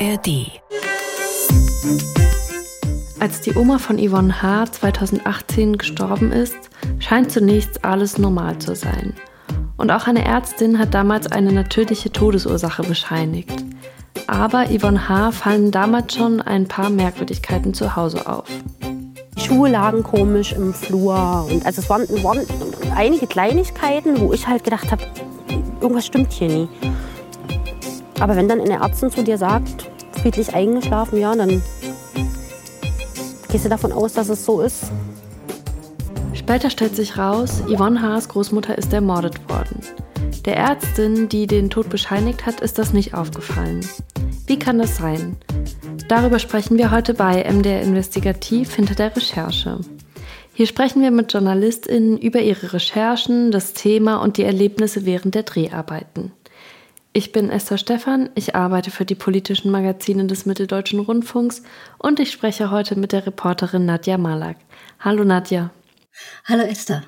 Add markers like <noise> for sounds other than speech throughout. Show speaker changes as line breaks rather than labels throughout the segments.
ARD.
Als die Oma von Yvonne H. 2018 gestorben ist, scheint zunächst alles normal zu sein. Und auch eine Ärztin hat damals eine natürliche Todesursache bescheinigt. Aber Yvonne H. fallen damals schon ein paar Merkwürdigkeiten zu Hause auf.
Die Schuhe lagen komisch im Flur. Und also es waren, waren einige Kleinigkeiten, wo ich halt gedacht habe, irgendwas stimmt hier nie. Aber wenn dann eine Ärztin zu dir sagt, friedlich eingeschlafen, ja, dann gehst du davon aus, dass es so ist.
Später stellt sich raus, Yvonne Haas Großmutter ist ermordet worden. Der Ärztin, die den Tod bescheinigt hat, ist das nicht aufgefallen. Wie kann das sein? Darüber sprechen wir heute bei MDR Investigativ hinter der Recherche. Hier sprechen wir mit JournalistInnen über ihre Recherchen, das Thema und die Erlebnisse während der Dreharbeiten. Ich bin Esther Stephan, ich arbeite für die politischen Magazine des Mitteldeutschen Rundfunks und ich spreche heute mit der Reporterin Nadja Malak. Hallo Nadja.
Hallo Esther.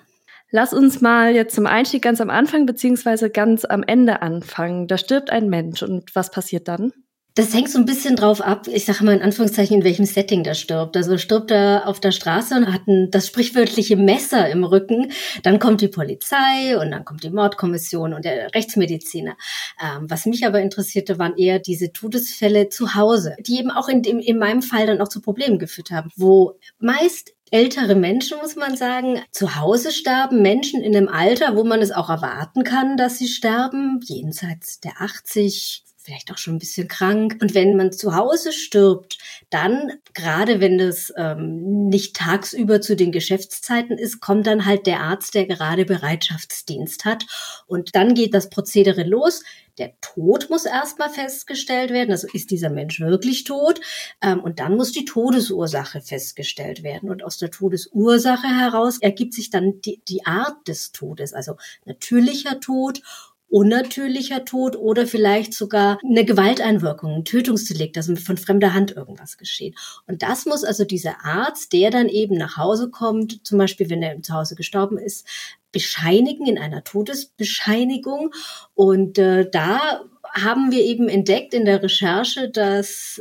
Lass uns mal jetzt zum Einstieg ganz am Anfang beziehungsweise ganz am Ende anfangen. Da stirbt ein Mensch und was passiert dann?
Das hängt so ein bisschen drauf ab, ich sage mal in Anführungszeichen, in welchem Setting der stirbt. Also stirbt er auf der Straße und hat ein, das sprichwörtliche Messer im Rücken, dann kommt die Polizei und dann kommt die Mordkommission und der Rechtsmediziner. Ähm, was mich aber interessierte, waren eher diese Todesfälle zu Hause, die eben auch in, in, in meinem Fall dann auch zu Problemen geführt haben, wo meist ältere Menschen, muss man sagen, zu Hause sterben, Menschen in einem Alter, wo man es auch erwarten kann, dass sie sterben, jenseits der 80, vielleicht auch schon ein bisschen krank. Und wenn man zu Hause stirbt, dann, gerade wenn das ähm, nicht tagsüber zu den Geschäftszeiten ist, kommt dann halt der Arzt, der gerade Bereitschaftsdienst hat. Und dann geht das Prozedere los. Der Tod muss erstmal festgestellt werden. Also ist dieser Mensch wirklich tot? Ähm, und dann muss die Todesursache festgestellt werden. Und aus der Todesursache heraus ergibt sich dann die, die Art des Todes, also natürlicher Tod unnatürlicher Tod oder vielleicht sogar eine Gewalteinwirkung, ein Tötungsdelikt, also von fremder Hand irgendwas geschehen. Und das muss also dieser Arzt, der dann eben nach Hause kommt, zum Beispiel wenn er zu Hause gestorben ist, bescheinigen in einer Todesbescheinigung. Und äh, da haben wir eben entdeckt in der Recherche, dass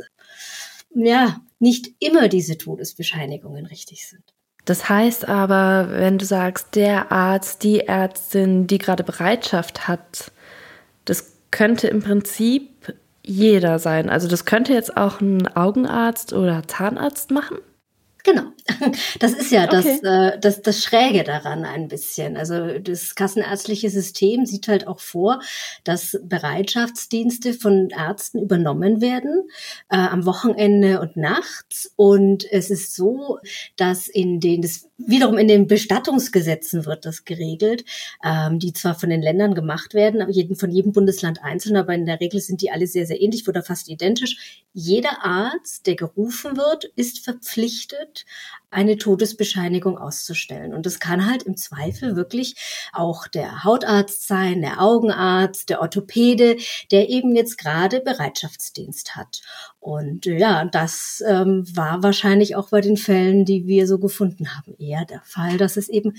ja nicht immer diese Todesbescheinigungen richtig sind.
Das heißt aber, wenn du sagst, der Arzt, die Ärztin, die gerade Bereitschaft hat, das könnte im Prinzip jeder sein. Also das könnte jetzt auch ein Augenarzt oder Zahnarzt machen.
Genau. Das ist ja das, okay. äh, das, das Schräge daran ein bisschen. Also das kassenärztliche System sieht halt auch vor, dass Bereitschaftsdienste von Ärzten übernommen werden äh, am Wochenende und nachts. Und es ist so, dass in den, das wiederum in den Bestattungsgesetzen wird das geregelt, ähm, die zwar von den Ländern gemacht werden, aber jeden, von jedem Bundesland einzeln, aber in der Regel sind die alle sehr, sehr ähnlich oder fast identisch. Jeder Arzt, der gerufen wird, ist verpflichtet, eine Todesbescheinigung auszustellen. Und das kann halt im Zweifel wirklich auch der Hautarzt sein, der Augenarzt, der Orthopäde, der eben jetzt gerade Bereitschaftsdienst hat. Und ja, das ähm, war wahrscheinlich auch bei den Fällen, die wir so gefunden haben, eher der Fall, dass es eben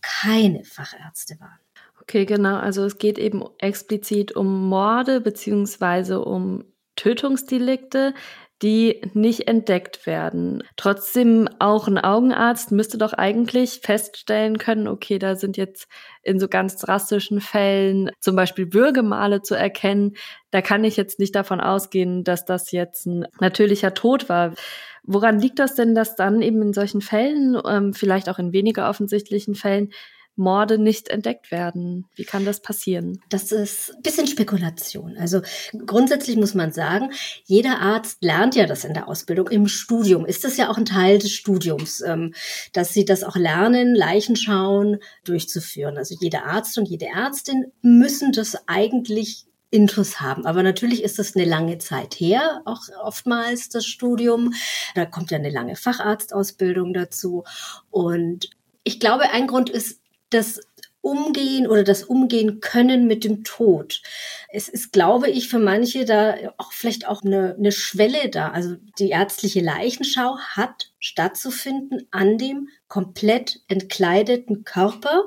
keine Fachärzte waren.
Okay, genau. Also es geht eben explizit um Morde beziehungsweise um Tötungsdelikte die nicht entdeckt werden. Trotzdem auch ein Augenarzt müsste doch eigentlich feststellen können, okay, da sind jetzt in so ganz drastischen Fällen zum Beispiel Würgemale zu erkennen. Da kann ich jetzt nicht davon ausgehen, dass das jetzt ein natürlicher Tod war. Woran liegt das denn, dass dann eben in solchen Fällen, ähm, vielleicht auch in weniger offensichtlichen Fällen, Morde nicht entdeckt werden? Wie kann das passieren?
Das ist ein bisschen Spekulation. Also grundsätzlich muss man sagen, jeder Arzt lernt ja das in der Ausbildung. Im Studium ist das ja auch ein Teil des Studiums, ähm, dass sie das auch lernen, Leichenschauen durchzuführen. Also jeder Arzt und jede Ärztin müssen das eigentlich Intus haben. Aber natürlich ist das eine lange Zeit her, auch oftmals das Studium. Da kommt ja eine lange Facharztausbildung dazu. Und ich glaube, ein Grund ist, dass Umgehen oder das Umgehen können mit dem Tod. Es ist, glaube ich, für manche da auch vielleicht auch eine, eine Schwelle da. Also die ärztliche Leichenschau hat stattzufinden an dem komplett entkleideten Körper.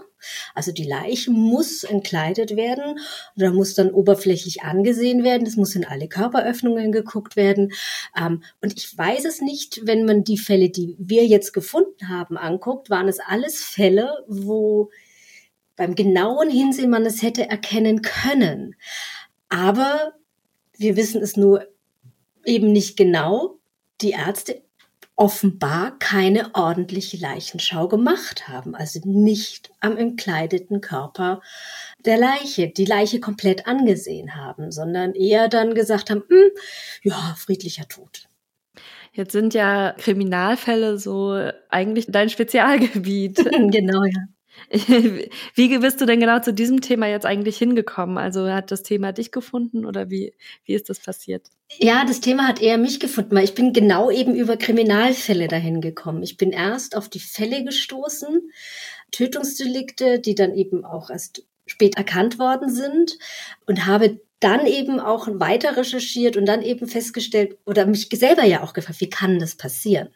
Also die Leiche muss entkleidet werden oder muss dann oberflächlich angesehen werden. Es muss in alle Körperöffnungen geguckt werden. Ähm, und ich weiß es nicht, wenn man die Fälle, die wir jetzt gefunden haben, anguckt, waren es alles Fälle, wo beim genauen Hinsehen man es hätte erkennen können. Aber wir wissen es nur eben nicht genau. Die Ärzte offenbar keine ordentliche Leichenschau gemacht haben, also nicht am entkleideten Körper der Leiche, die Leiche komplett angesehen haben, sondern eher dann gesagt haben, hm, ja, friedlicher Tod.
Jetzt sind ja Kriminalfälle so eigentlich dein Spezialgebiet. <laughs>
genau, ja. <laughs>
Wie bist du denn genau zu diesem Thema jetzt eigentlich hingekommen? Also hat das Thema dich gefunden oder wie, wie ist das passiert?
Ja, das Thema hat eher mich gefunden, weil ich bin genau eben über Kriminalfälle dahin gekommen. Ich bin erst auf die Fälle gestoßen, Tötungsdelikte, die dann eben auch erst spät erkannt worden sind und habe dann eben auch weiter recherchiert und dann eben festgestellt oder mich selber ja auch gefragt, wie kann das passieren?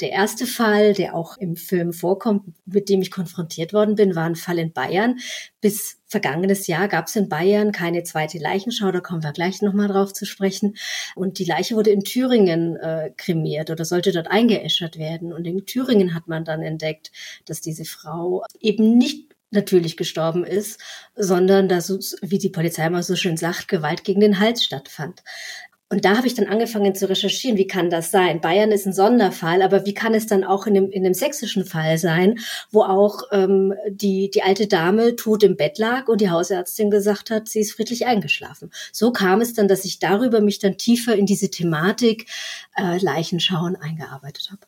Der erste Fall, der auch im Film vorkommt, mit dem ich konfrontiert worden bin, war ein Fall in Bayern. Bis vergangenes Jahr gab es in Bayern keine zweite Leichenschau, da kommen wir gleich nochmal drauf zu sprechen. Und die Leiche wurde in Thüringen äh, kremiert oder sollte dort eingeäschert werden. Und in Thüringen hat man dann entdeckt, dass diese Frau eben nicht natürlich gestorben ist, sondern dass, wie die Polizei immer so schön sagt, Gewalt gegen den Hals stattfand. Und da habe ich dann angefangen zu recherchieren, wie kann das sein? Bayern ist ein Sonderfall, aber wie kann es dann auch in dem, in dem sächsischen Fall sein, wo auch ähm, die, die alte Dame tot im Bett lag und die Hausärztin gesagt hat, sie ist friedlich eingeschlafen. So kam es dann, dass ich darüber mich dann tiefer in diese Thematik äh, Leichenschauen eingearbeitet habe.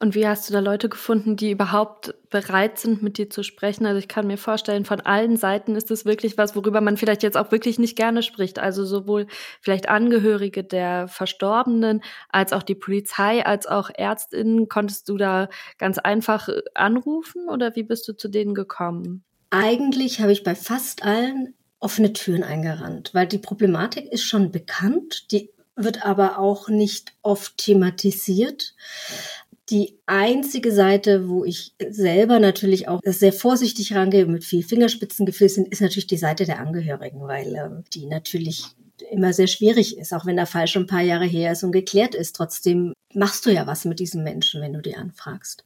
Und wie hast du da Leute gefunden, die überhaupt bereit sind, mit dir zu sprechen? Also ich kann mir vorstellen, von allen Seiten ist es wirklich was, worüber man vielleicht jetzt auch wirklich nicht gerne spricht. Also sowohl vielleicht Angehörige der Verstorbenen als auch die Polizei, als auch Ärztinnen. Konntest du da ganz einfach äh, anrufen oder wie bist du zu denen gekommen?
Eigentlich habe ich bei fast allen offene Türen eingerannt, weil die Problematik ist schon bekannt, die wird aber auch nicht oft thematisiert. Die einzige Seite, wo ich selber natürlich auch sehr vorsichtig rangehe, mit viel Fingerspitzengefühl sind, ist natürlich die Seite der Angehörigen, weil äh, die natürlich immer sehr schwierig ist, auch wenn der Fall schon ein paar Jahre her ist und geklärt ist. Trotzdem machst du ja was mit diesem Menschen, wenn du die anfragst.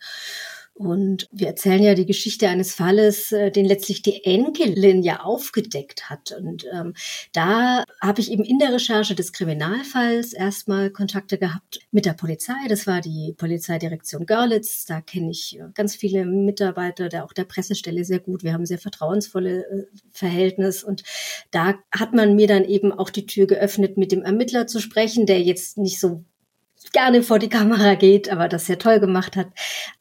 Und wir erzählen ja die Geschichte eines Falles, äh, den letztlich die Enkelin ja aufgedeckt hat. Und ähm, da habe ich eben in der Recherche des Kriminalfalls erstmal Kontakte gehabt mit der Polizei. Das war die Polizeidirektion Görlitz. Da kenne ich äh, ganz viele Mitarbeiter, der auch der Pressestelle sehr gut. Wir haben sehr vertrauensvolle äh, Verhältnis. Und da hat man mir dann eben auch die Tür geöffnet, mit dem Ermittler zu sprechen, der jetzt nicht so gerne vor die Kamera geht, aber das sehr toll gemacht hat.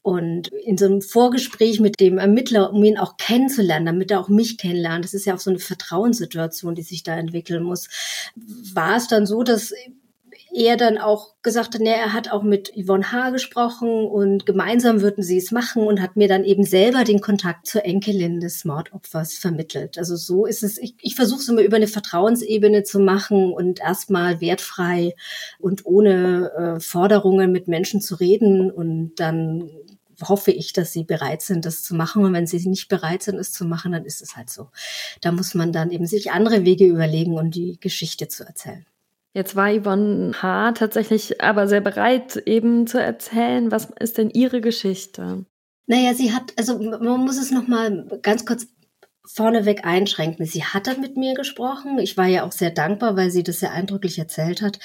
Und in so einem Vorgespräch mit dem Ermittler, um ihn auch kennenzulernen, damit er auch mich kennenlernt, das ist ja auch so eine Vertrauenssituation, die sich da entwickeln muss, war es dann so, dass er dann auch gesagt hat, ne, er hat auch mit Yvonne H. gesprochen und gemeinsam würden sie es machen und hat mir dann eben selber den Kontakt zur Enkelin des Mordopfers vermittelt. Also so ist es, ich, ich versuche es immer über eine Vertrauensebene zu machen und erstmal wertfrei und ohne äh, Forderungen mit Menschen zu reden und dann hoffe ich, dass sie bereit sind, das zu machen. Und wenn sie nicht bereit sind, es zu machen, dann ist es halt so. Da muss man dann eben sich andere Wege überlegen, um die Geschichte zu erzählen.
Jetzt war Yvonne H. tatsächlich aber sehr bereit, eben zu erzählen, was ist denn ihre Geschichte?
Naja, sie hat, also man muss es nochmal ganz kurz vorneweg einschränken. Sie hat dann mit mir gesprochen. Ich war ja auch sehr dankbar, weil sie das sehr eindrücklich erzählt hat.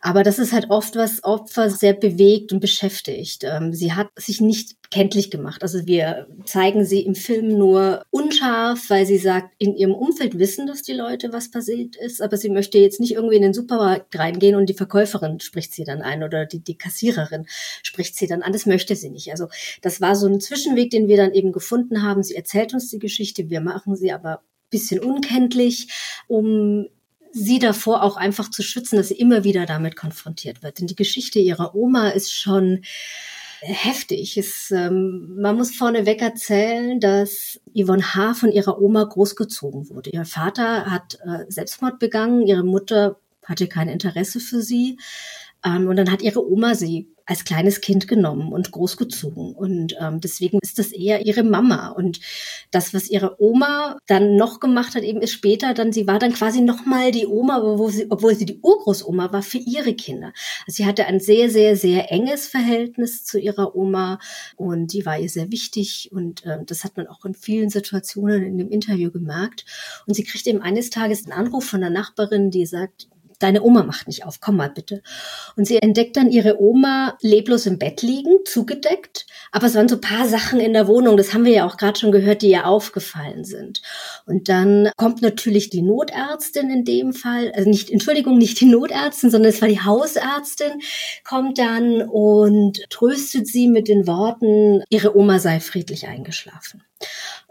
Aber das ist halt oft, was Opfer sehr bewegt und beschäftigt. Ähm, sie hat sich nicht kenntlich gemacht. Also wir zeigen sie im Film nur unscharf, weil sie sagt, in ihrem Umfeld wissen, dass die Leute was passiert ist, aber sie möchte jetzt nicht irgendwie in den Supermarkt reingehen und die Verkäuferin spricht sie dann ein oder die, die Kassiererin spricht sie dann an. Das möchte sie nicht. Also das war so ein Zwischenweg, den wir dann eben gefunden haben. Sie erzählt uns die Geschichte, wir machen sie aber bisschen unkenntlich, um sie davor auch einfach zu schützen, dass sie immer wieder damit konfrontiert wird. Denn die Geschichte ihrer Oma ist schon heftig. Es, ähm, man muss vorneweg erzählen, dass Yvonne H. von ihrer Oma großgezogen wurde. Ihr Vater hat äh, Selbstmord begangen, ihre Mutter hatte kein Interesse für sie. Ähm, und dann hat ihre Oma sie als kleines Kind genommen und großgezogen. Und ähm, deswegen ist das eher ihre Mama. Und das, was ihre Oma dann noch gemacht hat, eben ist später dann, sie war dann quasi nochmal die Oma, wo sie, obwohl sie die Urgroßoma war für ihre Kinder. Also sie hatte ein sehr, sehr, sehr enges Verhältnis zu ihrer Oma und die war ihr sehr wichtig. Und äh, das hat man auch in vielen Situationen in dem Interview gemerkt. Und sie kriegt eben eines Tages einen Anruf von der Nachbarin, die sagt, deine Oma macht nicht auf, komm mal bitte. Und sie entdeckt dann ihre Oma leblos im Bett liegen, zugedeckt. Aber es waren so paar Sachen in der Wohnung, das haben wir ja auch gerade schon gehört, die ihr aufgefallen sind. Und dann kommt natürlich die Notärztin in dem Fall, also nicht, Entschuldigung, nicht die Notärztin, sondern es war die Hausärztin, kommt dann und tröstet sie mit den Worten, ihre Oma sei friedlich eingeschlafen.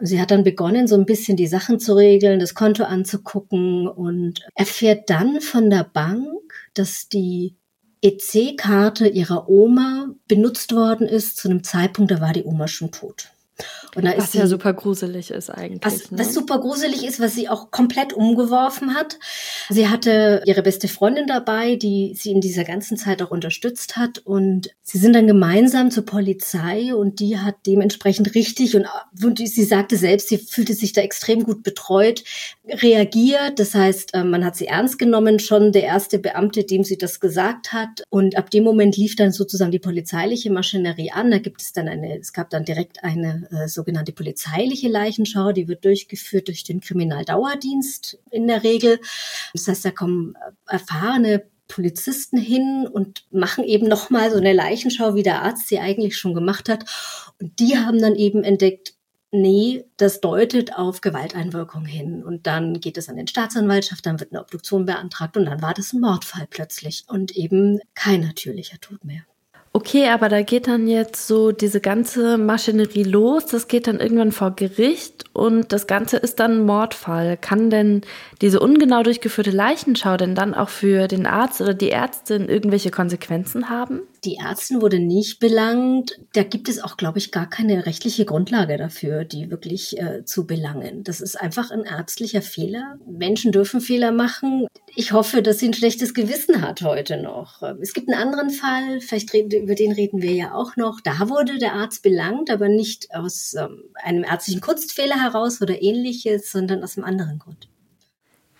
Sie hat dann begonnen, so ein bisschen die Sachen zu regeln, das Konto anzugucken und erfährt dann von der Bank, dass die EC-Karte ihrer Oma benutzt worden ist. Zu einem Zeitpunkt, da war die Oma schon tot
was ja super gruselig ist eigentlich.
Was, ne? was super gruselig ist, was sie auch komplett umgeworfen hat. Sie hatte ihre beste Freundin dabei, die sie in dieser ganzen Zeit auch unterstützt hat. Und sie sind dann gemeinsam zur Polizei und die hat dementsprechend richtig und, und sie sagte selbst, sie fühlte sich da extrem gut betreut, reagiert. Das heißt, äh, man hat sie ernst genommen, schon der erste Beamte, dem sie das gesagt hat. Und ab dem Moment lief dann sozusagen die polizeiliche Maschinerie an. Da gibt es dann eine, es gab dann direkt eine äh, sogenannte polizeiliche Leichenschau, die wird durchgeführt durch den Kriminaldauerdienst in der Regel. Das heißt, da kommen erfahrene Polizisten hin und machen eben nochmal so eine Leichenschau, wie der Arzt sie eigentlich schon gemacht hat. Und die haben dann eben entdeckt, nee, das deutet auf Gewalteinwirkung hin. Und dann geht es an den Staatsanwaltschaft, dann wird eine Obduktion beantragt und dann war das ein Mordfall plötzlich und eben kein natürlicher Tod mehr.
Okay, aber da geht dann jetzt so diese ganze Maschinerie los, das geht dann irgendwann vor Gericht und das Ganze ist dann ein Mordfall. Kann denn diese ungenau durchgeführte Leichenschau denn dann auch für den Arzt oder die Ärztin irgendwelche Konsequenzen haben?
Die Ärztin wurde nicht belangt. Da gibt es auch, glaube ich, gar keine rechtliche Grundlage dafür, die wirklich äh, zu belangen. Das ist einfach ein ärztlicher Fehler. Menschen dürfen Fehler machen. Ich hoffe, dass sie ein schlechtes Gewissen hat heute noch. Es gibt einen anderen Fall, vielleicht reden, über den reden wir ja auch noch. Da wurde der Arzt belangt, aber nicht aus ähm, einem ärztlichen Kunstfehler heraus oder ähnliches, sondern aus einem anderen Grund.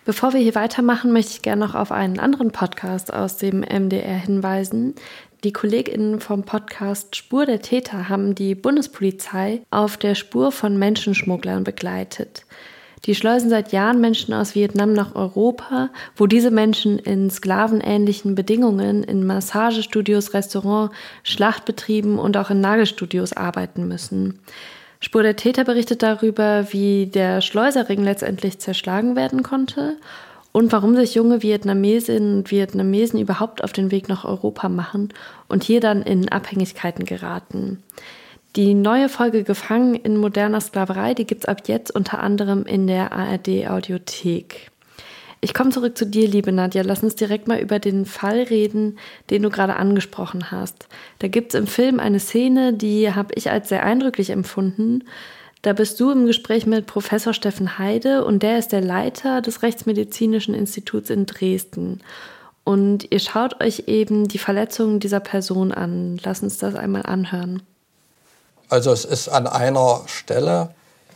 Bevor wir hier weitermachen, möchte ich gerne noch auf einen anderen Podcast aus dem MDR hinweisen. Die KollegInnen vom Podcast Spur der Täter haben die Bundespolizei auf der Spur von Menschenschmugglern begleitet. Die schleusen seit Jahren Menschen aus Vietnam nach Europa, wo diese Menschen in sklavenähnlichen Bedingungen in Massagestudios, Restaurants, Schlachtbetrieben und auch in Nagelstudios arbeiten müssen. Spur der Täter berichtet darüber, wie der Schleuserring letztendlich zerschlagen werden konnte und warum sich junge Vietnamesinnen und Vietnamesen überhaupt auf den Weg nach Europa machen und hier dann in Abhängigkeiten geraten. Die neue Folge Gefangen in moderner Sklaverei, die gibt's ab jetzt unter anderem in der ARD Audiothek. Ich komme zurück zu dir, liebe Nadja. Lass uns direkt mal über den Fall reden, den du gerade angesprochen hast. Da gibt's im Film eine Szene, die habe ich als sehr eindrücklich empfunden. Da bist du im Gespräch mit Professor Steffen Heide und der ist der Leiter des Rechtsmedizinischen Instituts in Dresden. Und ihr schaut euch eben die Verletzungen dieser Person an. Lass uns das einmal anhören.
Also es ist an einer Stelle,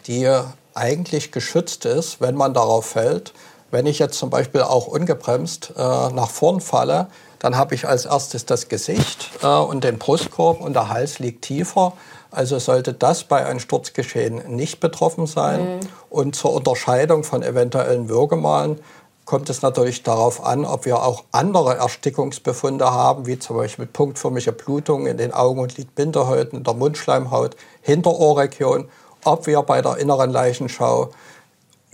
die eigentlich geschützt ist, wenn man darauf fällt. Wenn ich jetzt zum Beispiel auch ungebremst äh, nach vorn falle, dann habe ich als erstes das Gesicht äh, und den Brustkorb und der Hals liegt tiefer. Also sollte das bei einem Sturzgeschehen nicht betroffen sein. Mhm. Und zur Unterscheidung von eventuellen Würgemalen kommt es natürlich darauf an, ob wir auch andere Erstickungsbefunde haben, wie zum Beispiel punktförmige Blutungen in den Augen- und Lidbindehäuten, in der Mundschleimhaut, Hinterohrregion, ob wir bei der inneren Leichenschau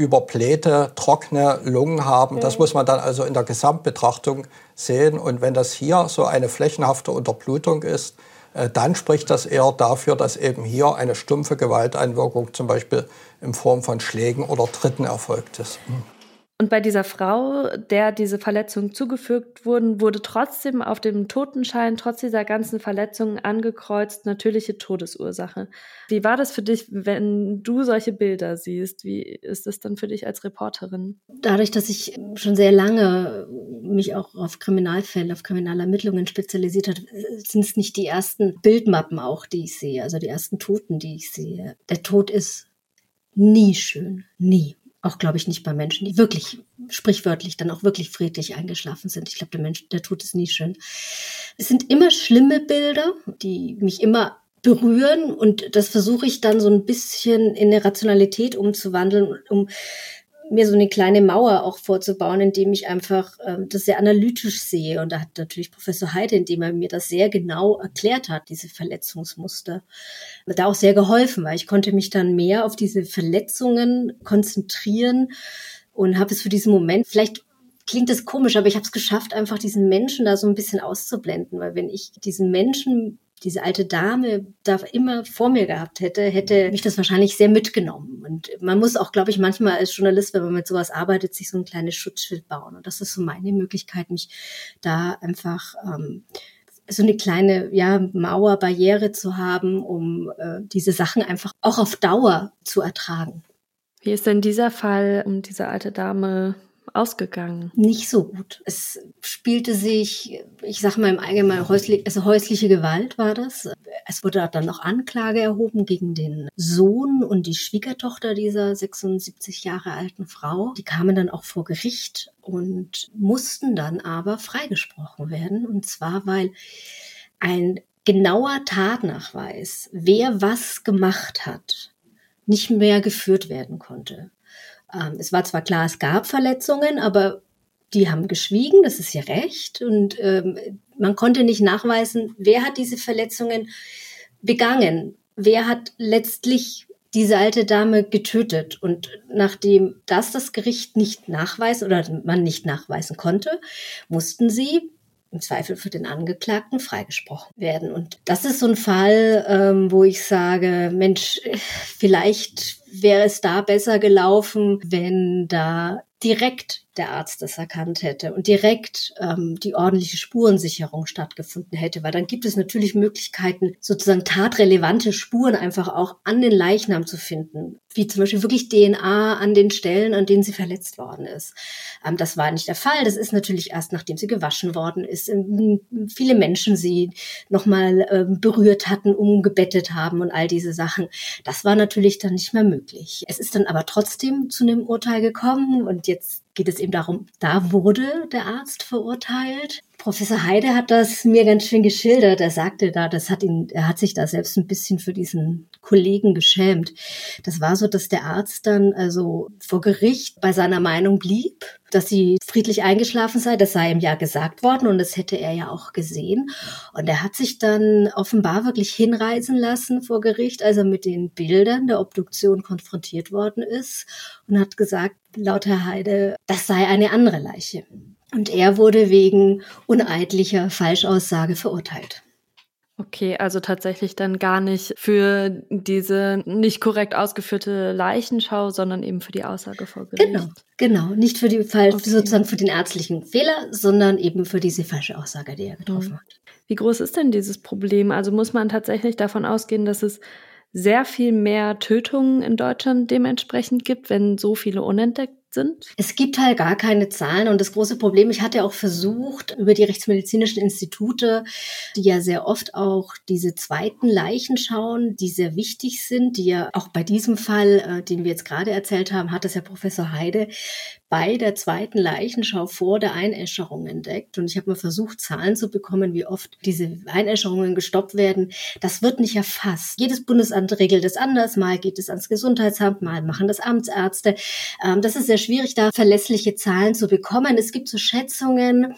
überblähte, trockene Lungen haben. Mhm. Das muss man dann also in der Gesamtbetrachtung sehen. Und wenn das hier so eine flächenhafte Unterblutung ist, äh, dann spricht das eher dafür, dass eben hier eine stumpfe Gewalteinwirkung zum Beispiel in Form von Schlägen oder Tritten erfolgt ist.
Und bei dieser Frau, der diese Verletzungen zugefügt wurden, wurde trotzdem auf dem Totenschein, trotz dieser ganzen Verletzungen angekreuzt, natürliche Todesursache. Wie war das für dich, wenn du solche Bilder siehst? Wie ist das dann für dich als Reporterin?
Dadurch, dass ich schon sehr lange mich auch auf Kriminalfälle, auf Kriminalermittlungen spezialisiert habe, sind es nicht die ersten Bildmappen auch, die ich sehe, also die ersten Toten, die ich sehe. Der Tod ist nie schön, nie. Auch glaube ich nicht bei Menschen, die wirklich sprichwörtlich dann auch wirklich friedlich eingeschlafen sind. Ich glaube, der Mensch, der tut es nie schön. Es sind immer schlimme Bilder, die mich immer berühren und das versuche ich dann so ein bisschen in eine Rationalität umzuwandeln, um mir so eine kleine Mauer auch vorzubauen, indem ich einfach ähm, das sehr analytisch sehe. Und da hat natürlich Professor Heide, indem er mir das sehr genau erklärt hat, diese Verletzungsmuster, da auch sehr geholfen, weil ich konnte mich dann mehr auf diese Verletzungen konzentrieren und habe es für diesen Moment, vielleicht klingt das komisch, aber ich habe es geschafft, einfach diesen Menschen da so ein bisschen auszublenden, weil wenn ich diesen Menschen diese alte Dame da immer vor mir gehabt hätte, hätte mich das wahrscheinlich sehr mitgenommen. Und man muss auch, glaube ich, manchmal als Journalist, wenn man mit sowas arbeitet, sich so ein kleines Schutzschild bauen. Und das ist so meine Möglichkeit, mich da einfach ähm, so eine kleine ja, Mauer, Barriere zu haben, um äh, diese Sachen einfach auch auf Dauer zu ertragen.
Wie ist denn dieser Fall um diese alte Dame ausgegangen?
Nicht so gut. Es spielte sich, ich sage mal im Allgemeinen, häuslich, also häusliche Gewalt war das. Es wurde dann noch Anklage erhoben gegen den Sohn und die Schwiegertochter dieser 76 Jahre alten Frau. Die kamen dann auch vor Gericht und mussten dann aber freigesprochen werden. Und zwar, weil ein genauer Tatnachweis, wer was gemacht hat, nicht mehr geführt werden konnte. Ähm, es war zwar klar, es gab Verletzungen, aber die haben geschwiegen, das ist ihr Recht. Und ähm, man konnte nicht nachweisen, wer hat diese Verletzungen begangen, wer hat letztlich diese alte Dame getötet. Und nachdem das das Gericht nicht nachweisen oder man nicht nachweisen konnte, mussten sie im Zweifel für den Angeklagten freigesprochen werden. Und das ist so ein Fall, ähm, wo ich sage, Mensch, vielleicht wäre es da besser gelaufen, wenn da direkt der Arzt das erkannt hätte und direkt ähm, die ordentliche Spurensicherung stattgefunden hätte, weil dann gibt es natürlich Möglichkeiten, sozusagen tatrelevante Spuren einfach auch an den Leichnam zu finden, wie zum Beispiel wirklich DNA an den Stellen, an denen sie verletzt worden ist. Ähm, das war nicht der Fall. Das ist natürlich erst, nachdem sie gewaschen worden ist, viele Menschen sie nochmal ähm, berührt hatten, umgebettet haben und all diese Sachen. Das war natürlich dann nicht mehr möglich. Es ist dann aber trotzdem zu einem Urteil gekommen und jetzt geht es eben darum, da wurde der Arzt verurteilt. Professor Heide hat das mir ganz schön geschildert. Er sagte da, das hat ihn, er hat sich da selbst ein bisschen für diesen Kollegen geschämt. Das war so, dass der Arzt dann also vor Gericht bei seiner Meinung blieb, dass sie friedlich eingeschlafen sei. Das sei ihm ja gesagt worden und das hätte er ja auch gesehen. Und er hat sich dann offenbar wirklich hinreisen lassen vor Gericht, als er mit den Bildern der Obduktion konfrontiert worden ist und hat gesagt, laut Herr Heide, das sei eine andere Leiche. Und er wurde wegen uneidlicher Falschaussage verurteilt.
Okay, also tatsächlich dann gar nicht für diese nicht korrekt ausgeführte Leichenschau, sondern eben für die Aussage vor Gericht.
Genau, genau. Nicht für die falsch, okay. sozusagen für den ärztlichen Fehler, sondern eben für diese falsche Aussage, die er getroffen mhm. hat.
Wie groß ist denn dieses Problem? Also muss man tatsächlich davon ausgehen, dass es sehr viel mehr Tötungen in Deutschland dementsprechend gibt, wenn so viele unentdeckt sind?
Es gibt halt gar keine Zahlen und das große Problem, ich hatte auch versucht, über die rechtsmedizinischen Institute, die ja sehr oft auch diese zweiten Leichen schauen, die sehr wichtig sind, die ja auch bei diesem Fall, äh, den wir jetzt gerade erzählt haben, hat es ja Professor Heide bei der zweiten Leichenschau vor der Einäscherung entdeckt. Und ich habe mal versucht, Zahlen zu bekommen, wie oft diese Einäscherungen gestoppt werden. Das wird nicht erfasst. Jedes Bundesamt regelt es anders. Mal geht es ans Gesundheitsamt, mal machen das Amtsärzte. Ähm, das ist sehr schwierig, da verlässliche Zahlen zu bekommen. Es gibt so Schätzungen,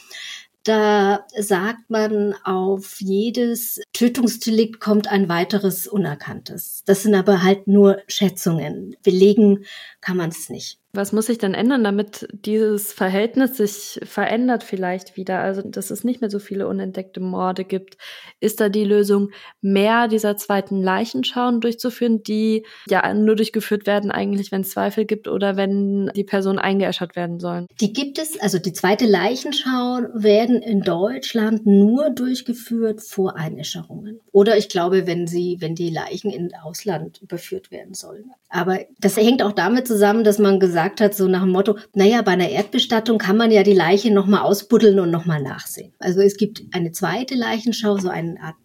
da sagt man, auf jedes Tötungsdelikt kommt ein weiteres Unerkanntes. Das sind aber halt nur Schätzungen. Belegen kann man es nicht.
Was muss sich denn ändern, damit dieses Verhältnis sich verändert vielleicht wieder? Also, dass es nicht mehr so viele unentdeckte Morde gibt. Ist da die Lösung, mehr dieser zweiten Leichenschauen durchzuführen, die ja nur durchgeführt werden eigentlich, wenn es Zweifel gibt oder wenn die Personen eingeäschert werden sollen?
Die gibt es, also die zweite Leichenschau werden in Deutschland nur durchgeführt vor Einäscherungen. Oder ich glaube, wenn sie, wenn die Leichen in Ausland überführt werden sollen. Aber das hängt auch damit zusammen, dass man gesagt gesagt hat, so nach dem Motto, naja, bei einer Erdbestattung kann man ja die Leiche nochmal ausbuddeln und nochmal nachsehen. Also es gibt eine zweite Leichenschau, so eine Art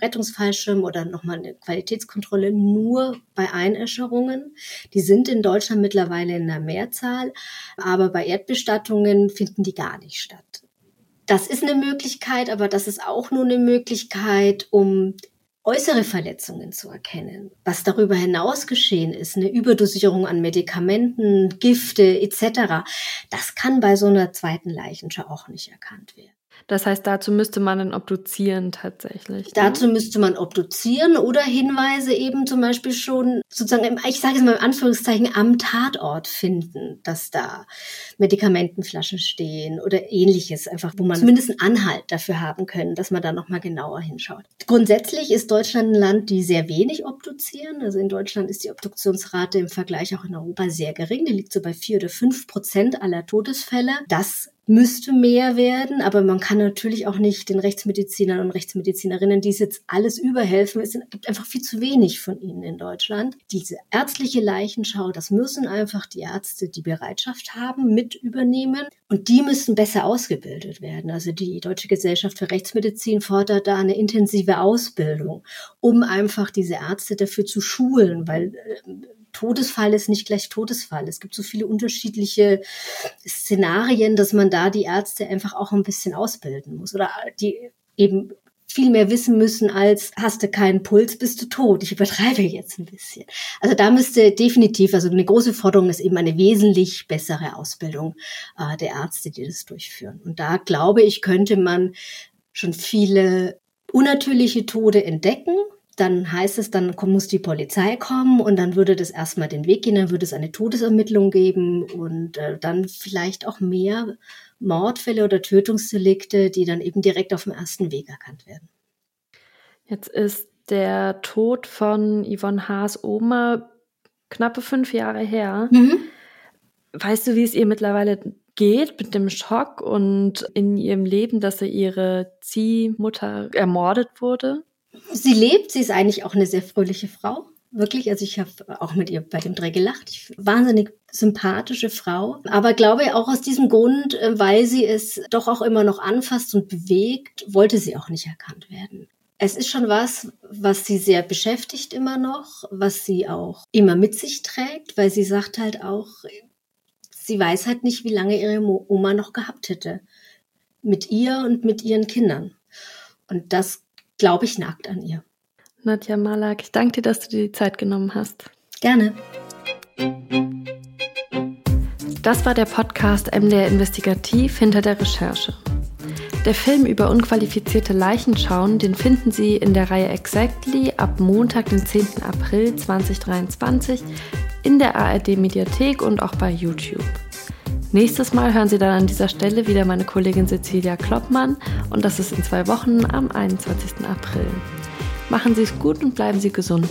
Rettungsfallschirm oder nochmal eine Qualitätskontrolle nur bei Einäscherungen. Die sind in Deutschland mittlerweile in der Mehrzahl, aber bei Erdbestattungen finden die gar nicht statt. Das ist eine Möglichkeit, aber das ist auch nur eine Möglichkeit, um äußere Verletzungen zu erkennen. Was darüber hinaus geschehen ist, eine Überdosierung an Medikamenten, Gifte etc., das kann bei so einer zweiten Leichenschau auch nicht erkannt werden.
Das heißt, dazu müsste man dann obduzieren tatsächlich. Ne?
Dazu müsste man obduzieren oder Hinweise eben zum Beispiel schon sozusagen, ich sage es mal in Anführungszeichen, am Tatort finden, dass da Medikamentenflaschen stehen oder ähnliches, einfach wo man zumindest einen Anhalt dafür haben können, dass man da nochmal genauer hinschaut. Grundsätzlich ist Deutschland ein Land, die sehr wenig obduzieren. Also in Deutschland ist die Obduktionsrate im Vergleich auch in Europa sehr gering. Die liegt so bei vier oder fünf Prozent aller Todesfälle. Das müsste mehr werden, aber man kann natürlich auch nicht den Rechtsmedizinern und Rechtsmedizinerinnen, die es jetzt alles überhelfen, es gibt einfach viel zu wenig von ihnen in Deutschland. Diese ärztliche Leichenschau, das müssen einfach die Ärzte, die Bereitschaft haben, mit übernehmen und die müssen besser ausgebildet werden. Also die Deutsche Gesellschaft für Rechtsmedizin fordert da eine intensive Ausbildung, um einfach diese Ärzte dafür zu schulen, weil äh, Todesfall ist nicht gleich Todesfall. Es gibt so viele unterschiedliche Szenarien, dass man da die Ärzte einfach auch ein bisschen ausbilden muss oder die eben viel mehr wissen müssen als hast du keinen Puls, bist du tot. Ich übertreibe jetzt ein bisschen. Also da müsste definitiv, also eine große Forderung ist eben eine wesentlich bessere Ausbildung äh, der Ärzte, die das durchführen. Und da glaube ich, könnte man schon viele unnatürliche Tode entdecken dann heißt es, dann muss die Polizei kommen und dann würde das erstmal den Weg gehen, dann würde es eine Todesermittlung geben und äh, dann vielleicht auch mehr Mordfälle oder Tötungsdelikte, die dann eben direkt auf dem ersten Weg erkannt werden.
Jetzt ist der Tod von Yvonne Haas Oma knappe fünf Jahre her. Mhm. Weißt du, wie es ihr mittlerweile geht mit dem Schock und in ihrem Leben, dass sie ihre Ziehmutter ermordet wurde?
Sie lebt, sie ist eigentlich auch eine sehr fröhliche Frau. Wirklich, also ich habe auch mit ihr bei dem Dreh gelacht. Ich, wahnsinnig sympathische Frau. Aber glaube auch aus diesem Grund, äh, weil sie es doch auch immer noch anfasst und bewegt, wollte sie auch nicht erkannt werden. Es ist schon was, was sie sehr beschäftigt immer noch, was sie auch immer mit sich trägt, weil sie sagt halt auch, sie weiß halt nicht, wie lange ihre Oma noch gehabt hätte. Mit ihr und mit ihren Kindern. Und das glaube ich, nagt an ihr.
Nadja Malak, ich danke dir, dass du dir die Zeit genommen hast.
Gerne.
Das war der Podcast MDR Investigativ hinter der Recherche. Der Film über unqualifizierte Leichenschauen, den finden Sie in der Reihe Exactly ab Montag, den 10. April 2023 in der ARD Mediathek und auch bei YouTube. Nächstes Mal hören Sie dann an dieser Stelle wieder meine Kollegin Cecilia Kloppmann und das ist in zwei Wochen am 21. April. Machen Sie es gut und bleiben Sie gesund.